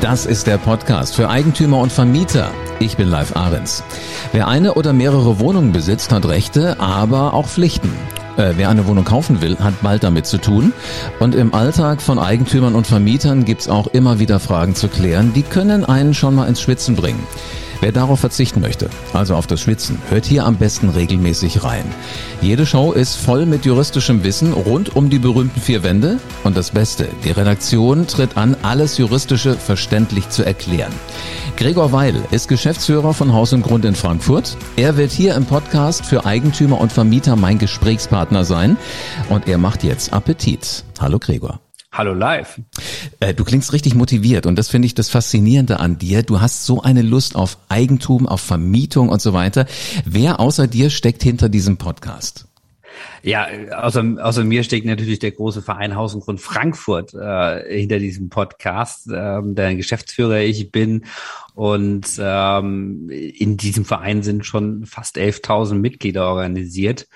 Das ist der Podcast für Eigentümer und Vermieter. Ich bin Live Ahrens. Wer eine oder mehrere Wohnungen besitzt, hat Rechte, aber auch Pflichten. Äh, wer eine Wohnung kaufen will, hat bald damit zu tun. Und im Alltag von Eigentümern und Vermietern gibt's auch immer wieder Fragen zu klären, die können einen schon mal ins Schwitzen bringen. Wer darauf verzichten möchte, also auf das Schwitzen, hört hier am besten regelmäßig rein. Jede Show ist voll mit juristischem Wissen rund um die berühmten vier Wände und das Beste, die Redaktion tritt an, alles Juristische verständlich zu erklären. Gregor Weil ist Geschäftsführer von Haus und Grund in Frankfurt. Er wird hier im Podcast für Eigentümer und Vermieter mein Gesprächspartner sein und er macht jetzt Appetit. Hallo Gregor. Hallo live. Äh, du klingst richtig motiviert und das finde ich das Faszinierende an dir. Du hast so eine Lust auf Eigentum, auf Vermietung und so weiter. Wer außer dir steckt hinter diesem Podcast? Ja, außer, außer mir steckt natürlich der große Verein Haus und Grund Frankfurt äh, hinter diesem Podcast, ähm, der Geschäftsführer ich bin. Und ähm, in diesem Verein sind schon fast 11.000 Mitglieder organisiert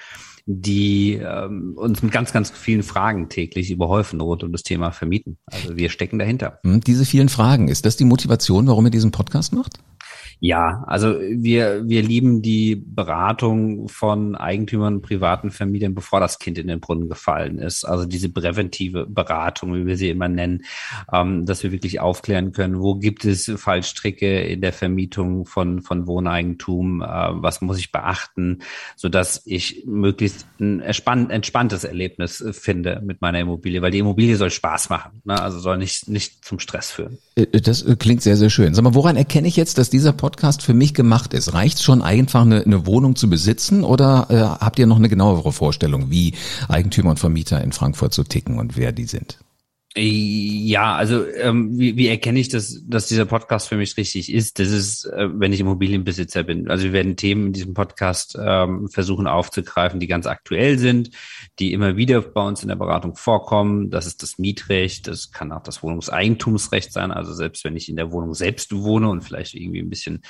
die ähm, uns mit ganz, ganz vielen Fragen täglich überhäufen rund um das Thema Vermieten. Also wir stecken dahinter. Hm, diese vielen Fragen, ist das die Motivation, warum ihr diesen Podcast macht? Ja, also wir, wir lieben die Beratung von Eigentümern, privaten Vermietern, bevor das Kind in den Brunnen gefallen ist. Also diese präventive Beratung, wie wir sie immer nennen, ähm, dass wir wirklich aufklären können, wo gibt es Fallstricke in der Vermietung von, von Wohneigentum, äh, was muss ich beachten, so dass ich möglichst ein entspanntes Erlebnis finde mit meiner Immobilie, weil die Immobilie soll Spaß machen, ne? also soll nicht, nicht zum Stress führen. Äh, das klingt sehr, sehr schön. Sag mal, woran erkenne ich jetzt, dass dieser Podcast Podcast für mich gemacht ist? Reicht schon einfach eine, eine Wohnung zu besitzen oder äh, habt ihr noch eine genauere Vorstellung, wie Eigentümer und Vermieter in Frankfurt so ticken und wer die sind? Ja, also ähm, wie, wie erkenne ich, dass, dass dieser Podcast für mich richtig ist? Das ist, äh, wenn ich Immobilienbesitzer bin. Also wir werden Themen in diesem Podcast ähm, versuchen aufzugreifen, die ganz aktuell sind, die immer wieder bei uns in der Beratung vorkommen. Das ist das Mietrecht, das kann auch das Wohnungseigentumsrecht sein. Also selbst wenn ich in der Wohnung selbst wohne und vielleicht irgendwie ein bisschen,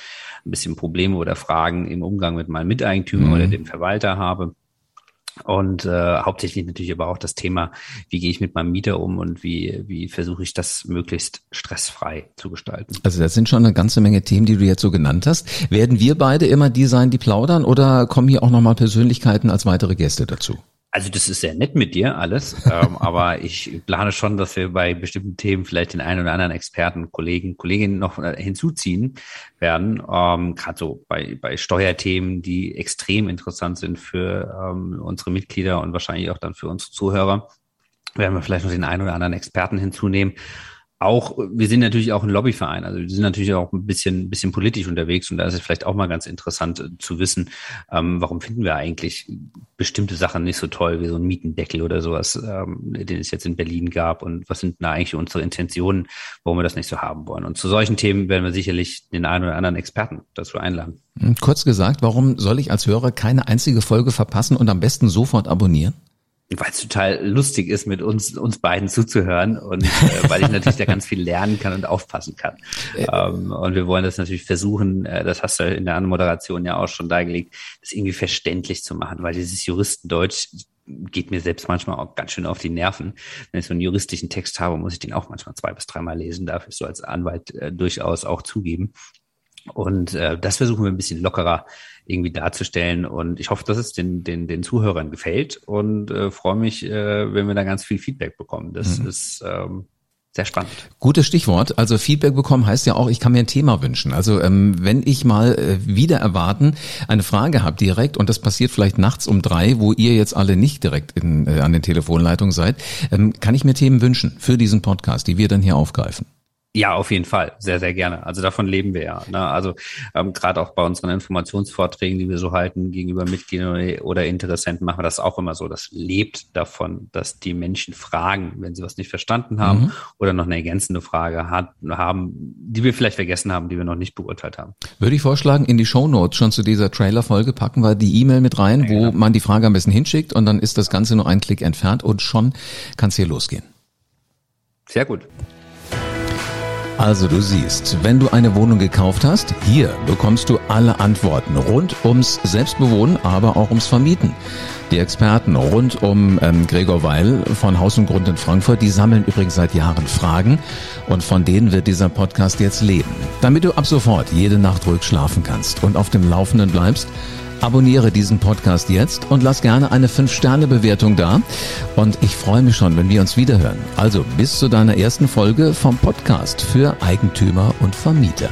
ein bisschen Probleme oder Fragen im Umgang mit meinem Miteigentümer mhm. oder dem Verwalter habe und äh, hauptsächlich natürlich aber auch das Thema, wie gehe ich mit meinem Mieter um und wie, wie versuche ich das möglichst stressfrei zu gestalten. Also das sind schon eine ganze Menge Themen, die du jetzt so genannt hast. Werden wir beide immer die sein, die plaudern oder kommen hier auch nochmal Persönlichkeiten als weitere Gäste dazu? Also das ist sehr nett mit dir alles, ähm, aber ich plane schon, dass wir bei bestimmten Themen vielleicht den einen oder anderen Experten, Kollegen, Kolleginnen noch äh, hinzuziehen werden. Ähm, Gerade so bei, bei Steuerthemen, die extrem interessant sind für ähm, unsere Mitglieder und wahrscheinlich auch dann für unsere Zuhörer, werden wir vielleicht noch den einen oder anderen Experten hinzunehmen auch, wir sind natürlich auch ein Lobbyverein, also wir sind natürlich auch ein bisschen, bisschen politisch unterwegs und da ist es vielleicht auch mal ganz interessant äh, zu wissen, ähm, warum finden wir eigentlich bestimmte Sachen nicht so toll wie so ein Mietendeckel oder sowas, ähm, den es jetzt in Berlin gab und was sind da eigentlich unsere Intentionen, warum wir das nicht so haben wollen. Und zu solchen Themen werden wir sicherlich den einen oder anderen Experten dazu einladen. Hm, kurz gesagt, warum soll ich als Hörer keine einzige Folge verpassen und am besten sofort abonnieren? Weil es total lustig ist, mit uns, uns beiden zuzuhören und äh, weil ich natürlich da ganz viel lernen kann und aufpassen kann. Ähm, und wir wollen das natürlich versuchen, äh, das hast du in der Moderation ja auch schon dargelegt, das irgendwie verständlich zu machen, weil dieses Juristendeutsch geht mir selbst manchmal auch ganz schön auf die Nerven. Wenn ich so einen juristischen Text habe, muss ich den auch manchmal zwei bis dreimal lesen, darf ich so als Anwalt äh, durchaus auch zugeben. Und äh, das versuchen wir ein bisschen lockerer irgendwie darzustellen. Und ich hoffe, dass es den, den, den Zuhörern gefällt und äh, freue mich, äh, wenn wir da ganz viel Feedback bekommen. Das mhm. ist ähm, sehr spannend. Gutes Stichwort. Also Feedback bekommen heißt ja auch, ich kann mir ein Thema wünschen. Also ähm, wenn ich mal äh, wieder erwarten eine Frage habe direkt und das passiert vielleicht nachts um drei, wo ihr jetzt alle nicht direkt in, äh, an den Telefonleitungen seid, ähm, kann ich mir Themen wünschen für diesen Podcast, die wir dann hier aufgreifen. Ja, auf jeden Fall, sehr, sehr gerne. Also davon leben wir ja. Ne? Also ähm, gerade auch bei unseren Informationsvorträgen, die wir so halten gegenüber Mitgliedern oder Interessenten, machen wir das auch immer so. Das lebt davon, dass die Menschen fragen, wenn sie was nicht verstanden haben mhm. oder noch eine ergänzende Frage hat, haben, die wir vielleicht vergessen haben, die wir noch nicht beurteilt haben. Würde ich vorschlagen, in die Show Notes schon zu dieser Trailer-Folge packen wir die E-Mail mit rein, ja, wo genau. man die Frage am besten hinschickt und dann ist das Ganze nur ein Klick entfernt und schon kann es hier losgehen. Sehr gut. Also du siehst, wenn du eine Wohnung gekauft hast, hier bekommst du alle Antworten rund ums Selbstbewohnen, aber auch ums Vermieten. Die Experten rund um ähm, Gregor Weil von Haus und Grund in Frankfurt, die sammeln übrigens seit Jahren Fragen und von denen wird dieser Podcast jetzt leben. Damit du ab sofort jede Nacht ruhig schlafen kannst und auf dem Laufenden bleibst, Abonniere diesen Podcast jetzt und lass gerne eine 5-Sterne-Bewertung da. Und ich freue mich schon, wenn wir uns wiederhören. Also bis zu deiner ersten Folge vom Podcast für Eigentümer und Vermieter.